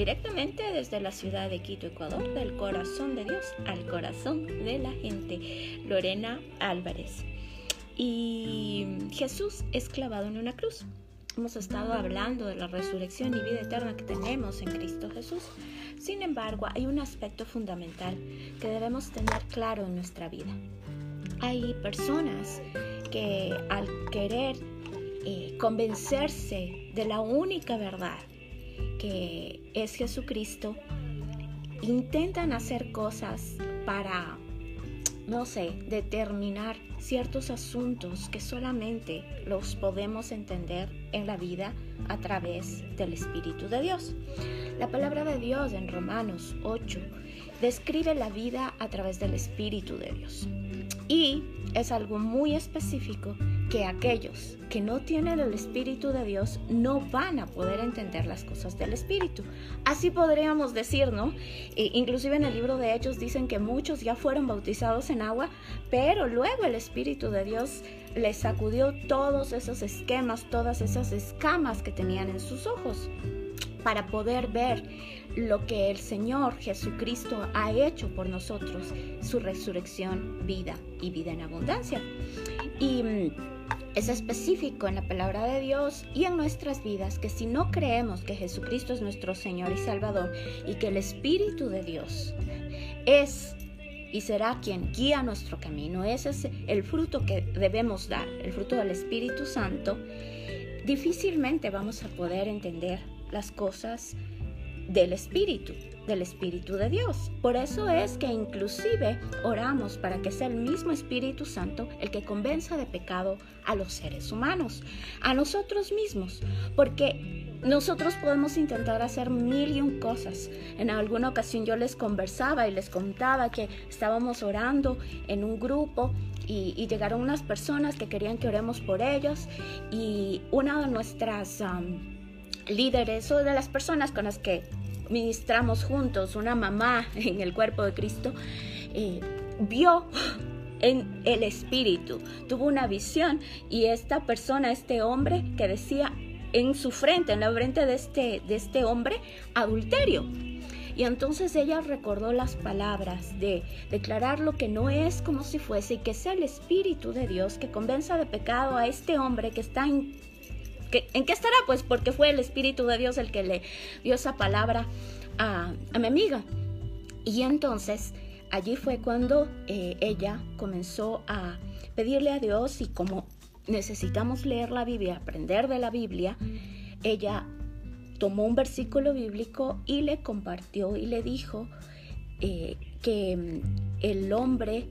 directamente desde la ciudad de Quito, Ecuador, del corazón de Dios al corazón de la gente, Lorena Álvarez. Y Jesús es clavado en una cruz. Hemos estado hablando de la resurrección y vida eterna que tenemos en Cristo Jesús. Sin embargo, hay un aspecto fundamental que debemos tener claro en nuestra vida. Hay personas que al querer eh, convencerse de la única verdad que es Jesucristo, intentan hacer cosas para, no sé, determinar ciertos asuntos que solamente los podemos entender en la vida a través del Espíritu de Dios. La palabra de Dios en Romanos 8 describe la vida a través del Espíritu de Dios. Y es algo muy específico que aquellos que no tienen el Espíritu de Dios no van a poder entender las cosas del Espíritu. Así podríamos decir, ¿no? E inclusive en el libro de Hechos dicen que muchos ya fueron bautizados en agua, pero luego el Espíritu de Dios les sacudió todos esos esquemas, todas esas escamas que tenían en sus ojos para poder ver lo que el Señor Jesucristo ha hecho por nosotros, su resurrección, vida y vida en abundancia. Y mm, es específico en la palabra de Dios y en nuestras vidas que si no creemos que Jesucristo es nuestro Señor y Salvador y que el Espíritu de Dios es y será quien guía nuestro camino, ese es el fruto que debemos dar, el fruto del Espíritu Santo, difícilmente vamos a poder entender las cosas del Espíritu, del Espíritu de Dios. Por eso es que inclusive oramos para que sea el mismo Espíritu Santo el que convenza de pecado a los seres humanos, a nosotros mismos, porque nosotros podemos intentar hacer mil y un cosas. En alguna ocasión yo les conversaba y les contaba que estábamos orando en un grupo y, llegaron unas personas que querían que oremos por ellos y una de nuestras líderes o de las personas con las que ministramos juntos, una mamá en el cuerpo de Cristo, eh, vio en el espíritu, tuvo una visión y esta persona, este hombre que decía en su frente, en la frente de este, de este hombre, adulterio. Y entonces ella recordó las palabras de declarar lo que no es como si fuese y que sea el Espíritu de Dios que convenza de pecado a este hombre que está en ¿En qué estará? Pues porque fue el Espíritu de Dios el que le dio esa palabra a, mi amiga. Y entonces allí fue cuando eh, ella comenzó a pedirle a Dios y como necesitamos leer la Biblia, aprender de la Biblia, ella tomó un versículo bíblico y le compartió y le dijo eh, que el hombre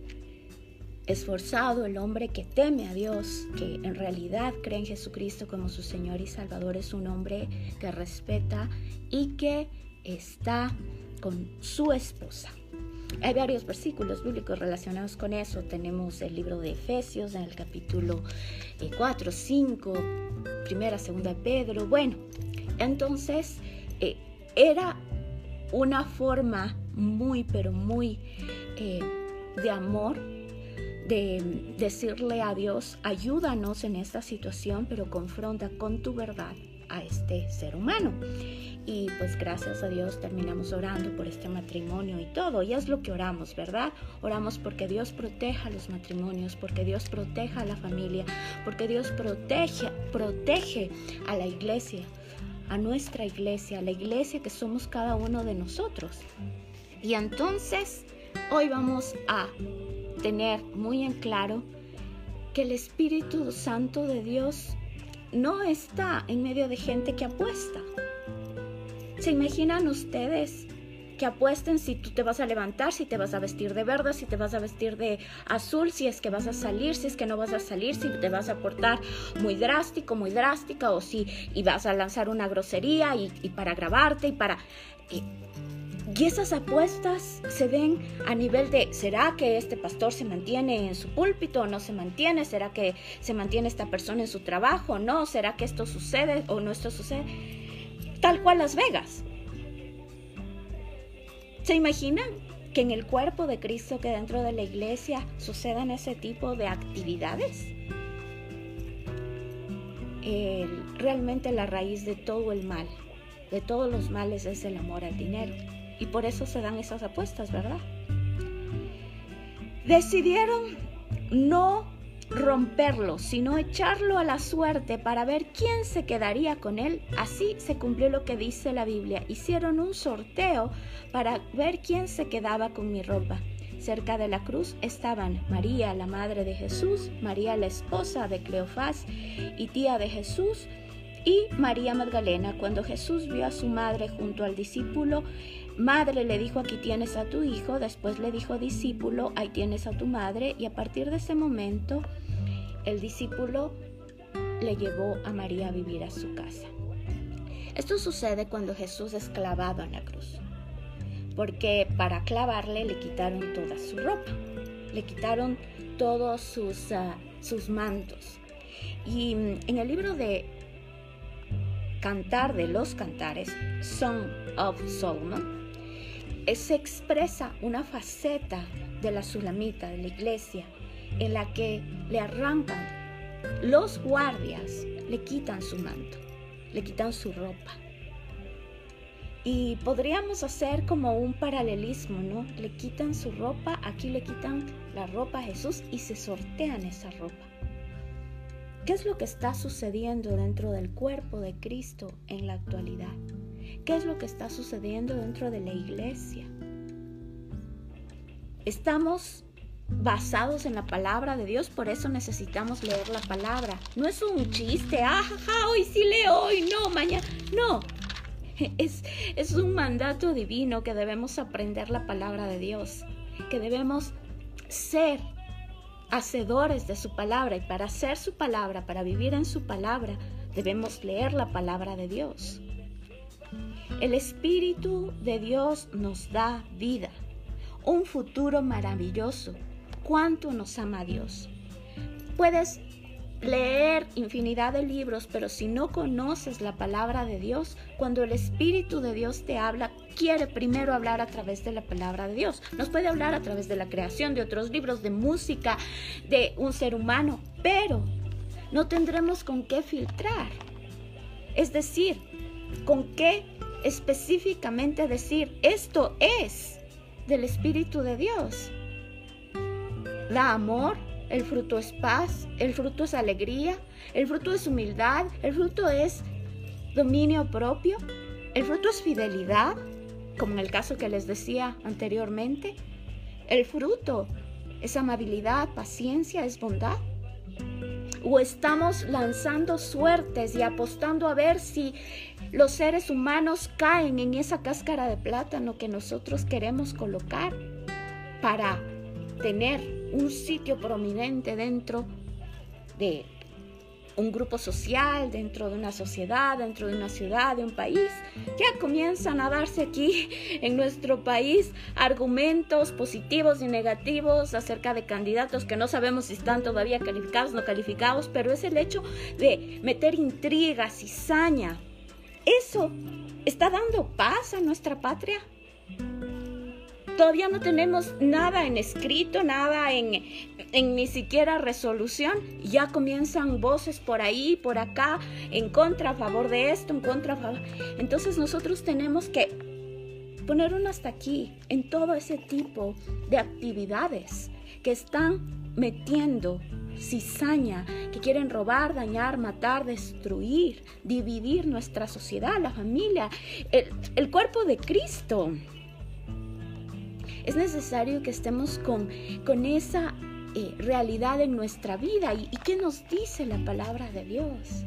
esforzado, el hombre que teme a Dios, que en realidad cree en Jesucristo como su Señor y Salvador, es un hombre que respeta y que está con su esposa. Hay varios versículos bíblicos relacionados con eso. Tenemos el libro de Efesios en el capítulo 4, 5, primera, segunda Pedro. Bueno, entonces eh, era una forma muy, pero muy eh, de amor de decirle a Dios, ayúdanos en esta situación, pero confronta con tu verdad a este ser humano. Y pues gracias a Dios terminamos orando por este matrimonio y todo. Y es lo que oramos, ¿verdad? Oramos porque Dios proteja los matrimonios, porque Dios proteja a la familia, porque Dios protege, protege a la iglesia, a nuestra iglesia, a la iglesia que somos cada uno de nosotros. Y entonces hoy vamos a tener muy en claro que el Espíritu Santo de Dios no está en medio de gente que apuesta. ¿Se imaginan ustedes que apuesten si tú te vas a levantar, si te vas a vestir de verde, si te vas a vestir de azul, si es que vas a salir, si es que no vas a salir, si te vas a portar muy drástico, muy drástica, o si y vas a lanzar una grosería y, para grabarte y para... y esas apuestas se den a nivel de, ¿será que este pastor se mantiene en su púlpito o no se mantiene? ¿Será que se mantiene esta persona en su trabajo o no? ¿Será que esto sucede o no esto sucede? Tal cual Las Vegas. ¿Se imaginan que en el cuerpo de Cristo, que dentro de la iglesia sucedan ese tipo de actividades? realmente la raíz de todo el mal de todos los males es el amor al dinero. Y por eso se dan esas apuestas, ¿verdad? Decidieron no romperlo, sino echarlo a la suerte para ver quién se quedaría con él. Así se cumplió lo que dice la Biblia. Hicieron un sorteo para ver quién se quedaba con mi ropa. Cerca de la cruz estaban María, la madre de Jesús, María, la esposa de Cleofás y tía de Jesús, y María Magdalena. Cuando Jesús vio a su madre junto al discípulo, madre le dijo, aquí tienes a tu hijo, después le dijo discípulo, ahí tienes a tu madre, y a partir de ese momento el discípulo le llevó a María a vivir a su casa. Esto sucede cuando Jesús es clavado en la cruz, porque para clavarle le quitaron toda su ropa, le quitaron todos sus, ah, sus mantos. Y mm, en el libro de Cantar de los Cantares, Song of Solomon, se expresa una faceta de la sulamita, de la iglesia, en la que le arrancan los guardias, le quitan su manto, le quitan su ropa. Y podríamos hacer como un paralelismo, ¿no? Le quitan su ropa, aquí le quitan la ropa a Jesús y se sortean esa ropa. ¿Qué es lo que está sucediendo dentro del cuerpo de Cristo en la actualidad? ¿Qué es lo que está sucediendo dentro de la iglesia? Estamos basados en la palabra de Dios, por eso necesitamos leer la palabra. No es un chiste, ah, hoy sí leo, hoy no, mañana. No, es, es un mandato divino que debemos aprender la palabra de Dios, que debemos ser hacedores de su palabra y para hacer su palabra, para vivir en su palabra, debemos leer la palabra de Dios. El Espíritu de Dios nos da vida, un futuro maravilloso. ¿Cuánto nos ama Dios? Puedes leer infinidad de libros, pero si no conoces la palabra de Dios, cuando el Espíritu de Dios te habla, quiere primero hablar a través de la palabra de Dios. Nos puede hablar a través de la creación, de otros libros, de música, de un ser humano, pero no tendremos con qué filtrar. Es decir, con qué específicamente decir, esto es del Espíritu de Dios. Da amor, el fruto es paz, el fruto es alegría, el fruto es humildad, el fruto es dominio propio, el fruto es fidelidad, como en el caso que les decía anteriormente. El fruto es amabilidad, paciencia, es bondad. O estamos lanzando suertes y apostando a ver si los seres humanos caen en esa cáscara de plátano que nosotros queremos colocar para tener un sitio prominente dentro de un grupo social, dentro de una sociedad, dentro de una ciudad, de un país. Ya comienzan a darse aquí en nuestro país argumentos positivos y negativos acerca de candidatos que no sabemos si están todavía calificados o no calificados, pero es el hecho de meter intrigas, cizaña, ¿Eso está dando paz a nuestra patria? Todavía no tenemos nada en escrito, nada en, ni siquiera resolución. Ya comienzan voces por ahí, por acá, en contra, a favor de esto, en contra, a favor. Entonces nosotros tenemos que poner un hasta aquí en todo ese tipo de actividades que están metiendo cizaña, que quieren robar, dañar, matar, destruir, dividir nuestra sociedad, la familia, el, cuerpo de Cristo. Es necesario que estemos con, con esa eh, realidad en nuestra vida. ¿Y, ¿Y qué nos dice la palabra de Dios?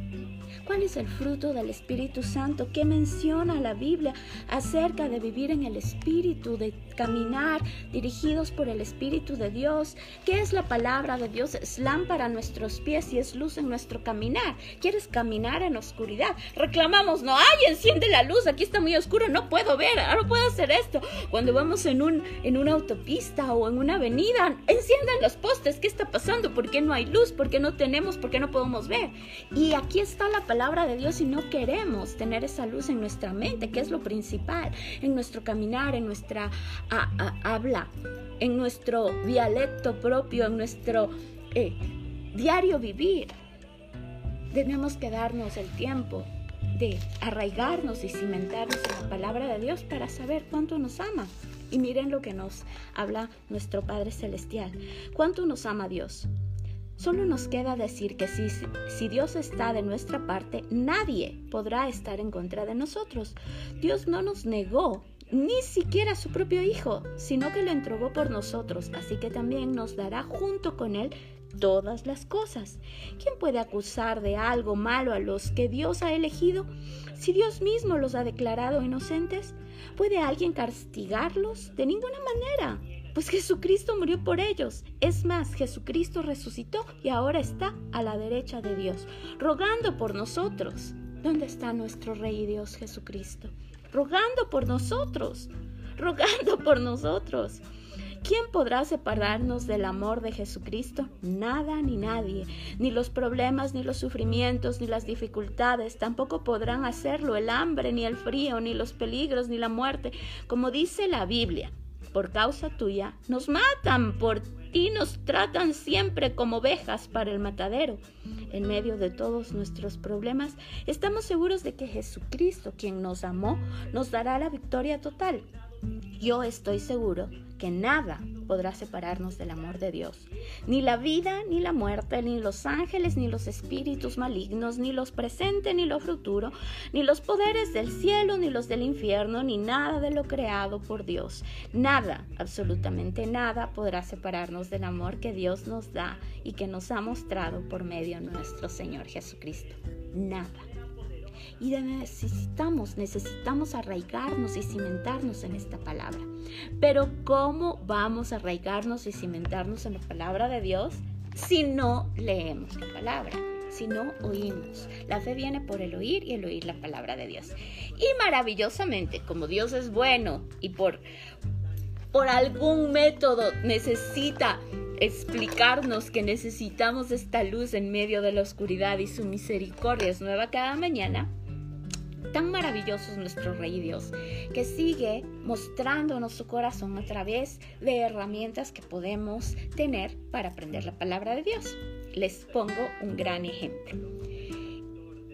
¿Cuál es el fruto del Espíritu Santo? ¿Qué menciona la Biblia acerca de vivir en el Espíritu, de caminar dirigidos por el Espíritu de Dios? ¿Qué es la palabra de Dios? Es lámpara a nuestros pies y es luz en nuestro caminar. ¿Quieres caminar en oscuridad? Reclamamos, no, ay, enciende la luz, aquí está muy oscuro, no puedo ver, no puedo hacer esto. Cuando vamos en, un, en una autopista o en una avenida, enciendan los postes, ¿qué está pasando? ¿Por qué no hay luz? ¿Por qué no tenemos? ¿Por qué no podemos ver? Y aquí está la palabra de Dios y no queremos tener esa luz en nuestra mente, que es lo principal, en nuestro caminar, en nuestra habla, en nuestro dialecto propio, en nuestro eh, diario vivir. Tenemos que darnos el tiempo de arraigarnos y cimentarnos en la palabra de Dios para saber cuánto nos ama. Y miren lo que nos habla nuestro Padre Celestial. ¿Cuánto nos ama Dios? Solo nos queda decir que si, si, Dios está de nuestra parte, nadie podrá estar en contra de nosotros. Dios no nos negó ni siquiera a su propio Hijo, sino que lo entregó por nosotros, así que también nos dará junto con Él todas las cosas. ¿Quién puede acusar de algo malo a los que Dios ha elegido si Dios mismo los ha declarado inocentes? ¿Puede alguien castigarlos? De ninguna manera. Pues Jesucristo murió por ellos. Es más, Jesucristo resucitó y ahora está a la derecha de Dios, rogando por nosotros. ¿Dónde está nuestro Rey Dios Jesucristo? Rogando por nosotros, rogando por nosotros. ¿Quién podrá separarnos del amor de Jesucristo? Nada ni nadie. Ni los problemas, ni los sufrimientos, ni las dificultades. Tampoco podrán hacerlo el hambre, ni el frío, ni los peligros, ni la muerte. Como dice la Biblia, por causa tuya nos matan, por ti nos tratan siempre como ovejas para el matadero. En medio de todos nuestros problemas, estamos seguros de que Jesucristo, quien nos amó, nos dará la victoria total. Yo estoy seguro que nada podrá separarnos del amor de Dios. Ni la vida, ni la muerte, ni los ángeles, ni los espíritus malignos, ni los presentes, ni lo futuro, ni los poderes del cielo, ni los del infierno, ni nada de lo creado por Dios. Nada, absolutamente nada podrá separarnos del amor que Dios nos da y que nos ha mostrado por medio de nuestro Señor Jesucristo. Nada y necesitamos, necesitamos arraigarnos y cimentarnos en esta palabra. Pero ¿cómo vamos a arraigarnos y cimentarnos en la palabra de Dios si no leemos la palabra? Si no oímos. La fe viene por el oír y el oír la palabra de Dios. Y maravillosamente, como Dios es bueno y por, por algún método necesita explicarnos que necesitamos esta luz en medio de la oscuridad y su misericordia es nueva cada mañana, Tan maravilloso es nuestro Rey Dios, que sigue mostrándonos su corazón a través de herramientas que podemos tener para aprender la palabra de Dios. Les pongo un gran ejemplo.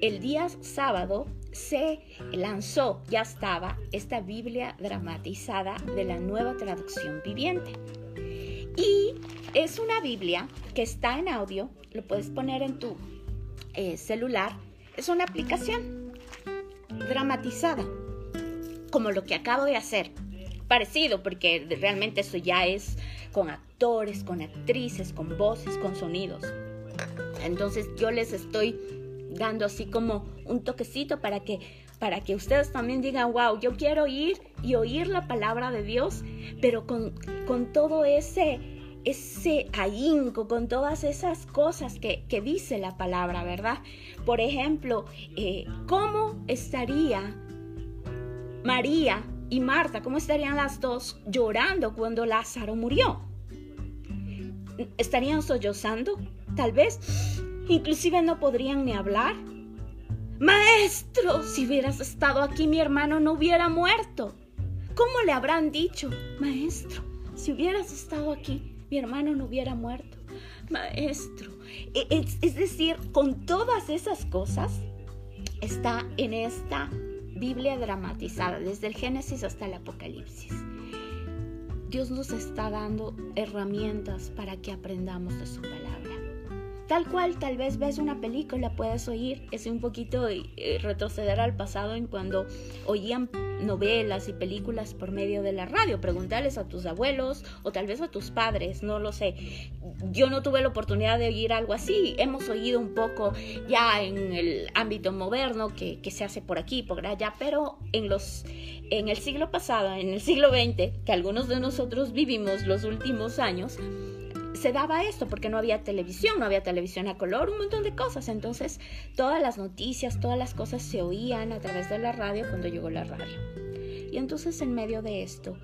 El día sábado se lanzó, ya estaba, esta Biblia dramatizada de la nueva traducción viviente. Y es una Biblia que está en audio, lo puedes poner en tu eh, celular, es una aplicación dramatizada, como lo que acabo de hacer. Parecido, porque realmente eso ya es con actores, con actrices, con voces, con sonidos. Entonces yo les estoy dando así como un toquecito para que para que ustedes también digan, wow, yo quiero ir y oír la palabra de Dios, pero con, con todo ese, ese ahínco, con todas esas cosas que, dice la palabra, ¿verdad? Por ejemplo, eh, ¿cómo estaría María y Marta, cómo estarían las dos llorando cuando Lázaro murió? ¿Estarían sollozando? Tal vez, inclusive no podrían ni hablar. Maestro, si hubieras estado aquí mi hermano no hubiera muerto. ¿Cómo le habrán dicho? Maestro, si hubieras estado aquí mi hermano no hubiera muerto. Maestro, e, es, decir, con todas esas cosas está en esta Biblia dramatizada, desde el Génesis hasta el Apocalipsis. Dios nos está dando herramientas para que aprendamos de su palabra. Tal cual, tal vez ves una película, puedes oír, es un poquito eh, retroceder al pasado en cuando oían novelas y películas por medio de la radio. Preguntarles a tus abuelos o tal vez a tus padres, no lo sé. Yo no tuve la oportunidad de oír algo así. Hemos oído un poco ya en el ámbito moderno que, se hace por aquí, por allá, pero en los en el siglo pasado, en el siglo XX, que algunos de nosotros vivimos los últimos años, se daba esto porque no había televisión, no había televisión a color, un montón de cosas. Entonces, todas las noticias, todas las cosas se oían a través de la radio cuando llegó la radio. Y entonces, en medio de esto,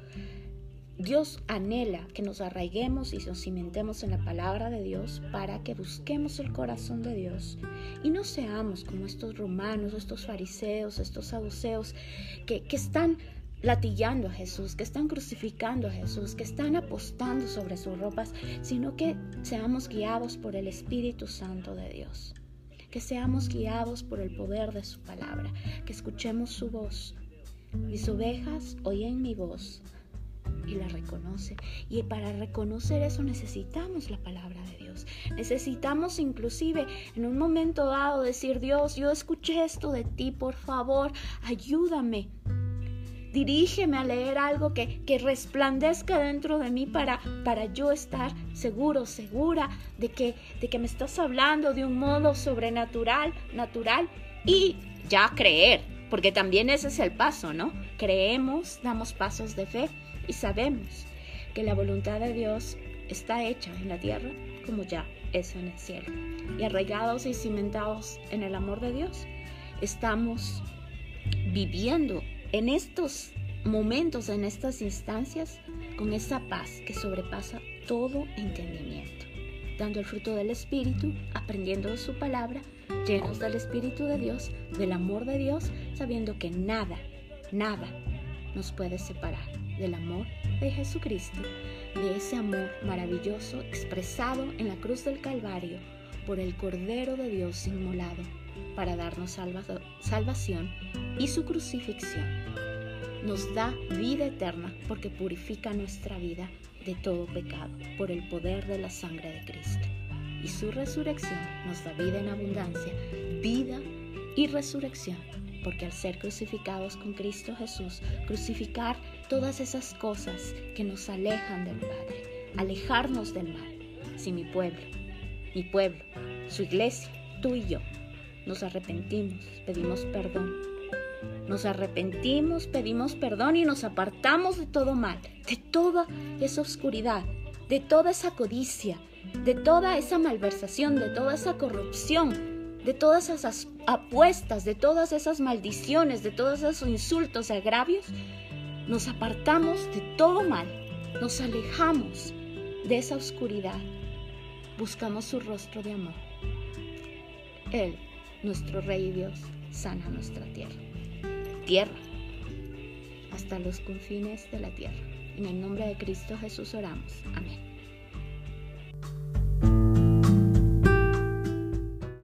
Dios anhela que nos arraiguemos y nos cimentemos en la palabra de Dios para que busquemos el corazón de Dios y no seamos como estos romanos, estos fariseos, estos saduceos que, que están latillando a Jesús, que están crucificando a Jesús, que están apostando sobre sus ropas, sino que seamos guiados por el Espíritu Santo de Dios. que seamos guiados por el poder de su palabra, que escuchemos su voz. Mis ovejas oyen mi voz y la reconoce. Y para reconocer eso necesitamos la palabra de Dios. Necesitamos inclusive en un momento dado decir, Dios, yo escuché esto de ti, por favor, ayúdame. Dirígeme a leer algo que, que resplandezca dentro de mí para, para yo estar seguro, segura de que, de que me estás hablando de un modo sobrenatural, natural y ya creer, porque también ese es el paso, ¿no? Creemos, damos pasos de fe y sabemos que la voluntad de Dios está hecha en la tierra como ya es en el cielo. Y arraigados y cimentados en el amor de Dios, estamos viviendo en estos momentos, en estas instancias, con esa paz que sobrepasa todo entendimiento, dando el fruto del Espíritu, aprendiendo de su palabra, llenos del Espíritu de Dios, del amor de Dios, sabiendo que nada, nada nos puede separar del amor de Jesucristo, de ese amor maravilloso expresado en la cruz del Calvario por el Cordero de Dios inmolado para darnos salvación y su crucifixión. Nos da vida eterna porque purifica nuestra vida de todo pecado por el poder de la sangre de Cristo. Y su resurrección nos da vida en abundancia, vida y resurrección porque al ser crucificados con Cristo Jesús, crucificar todas esas cosas que nos alejan del Padre, alejarnos del mal. Si mi pueblo, mi pueblo, su iglesia, tú y yo, nos arrepentimos, pedimos perdón. Nos arrepentimos, pedimos perdón y nos apartamos de todo mal, de toda esa oscuridad, de toda esa codicia, de toda esa malversación, de toda esa corrupción, de todas esas apuestas, de todas esas maldiciones, de todos esos insultos, agravios, nos apartamos de todo mal, nos alejamos de esa oscuridad, buscamos su rostro de amor. Él, nuestro Rey y Dios, sana nuestra tierra. Tierra, hasta los confines de la tierra. En el nombre de Cristo Jesús oramos. Amén.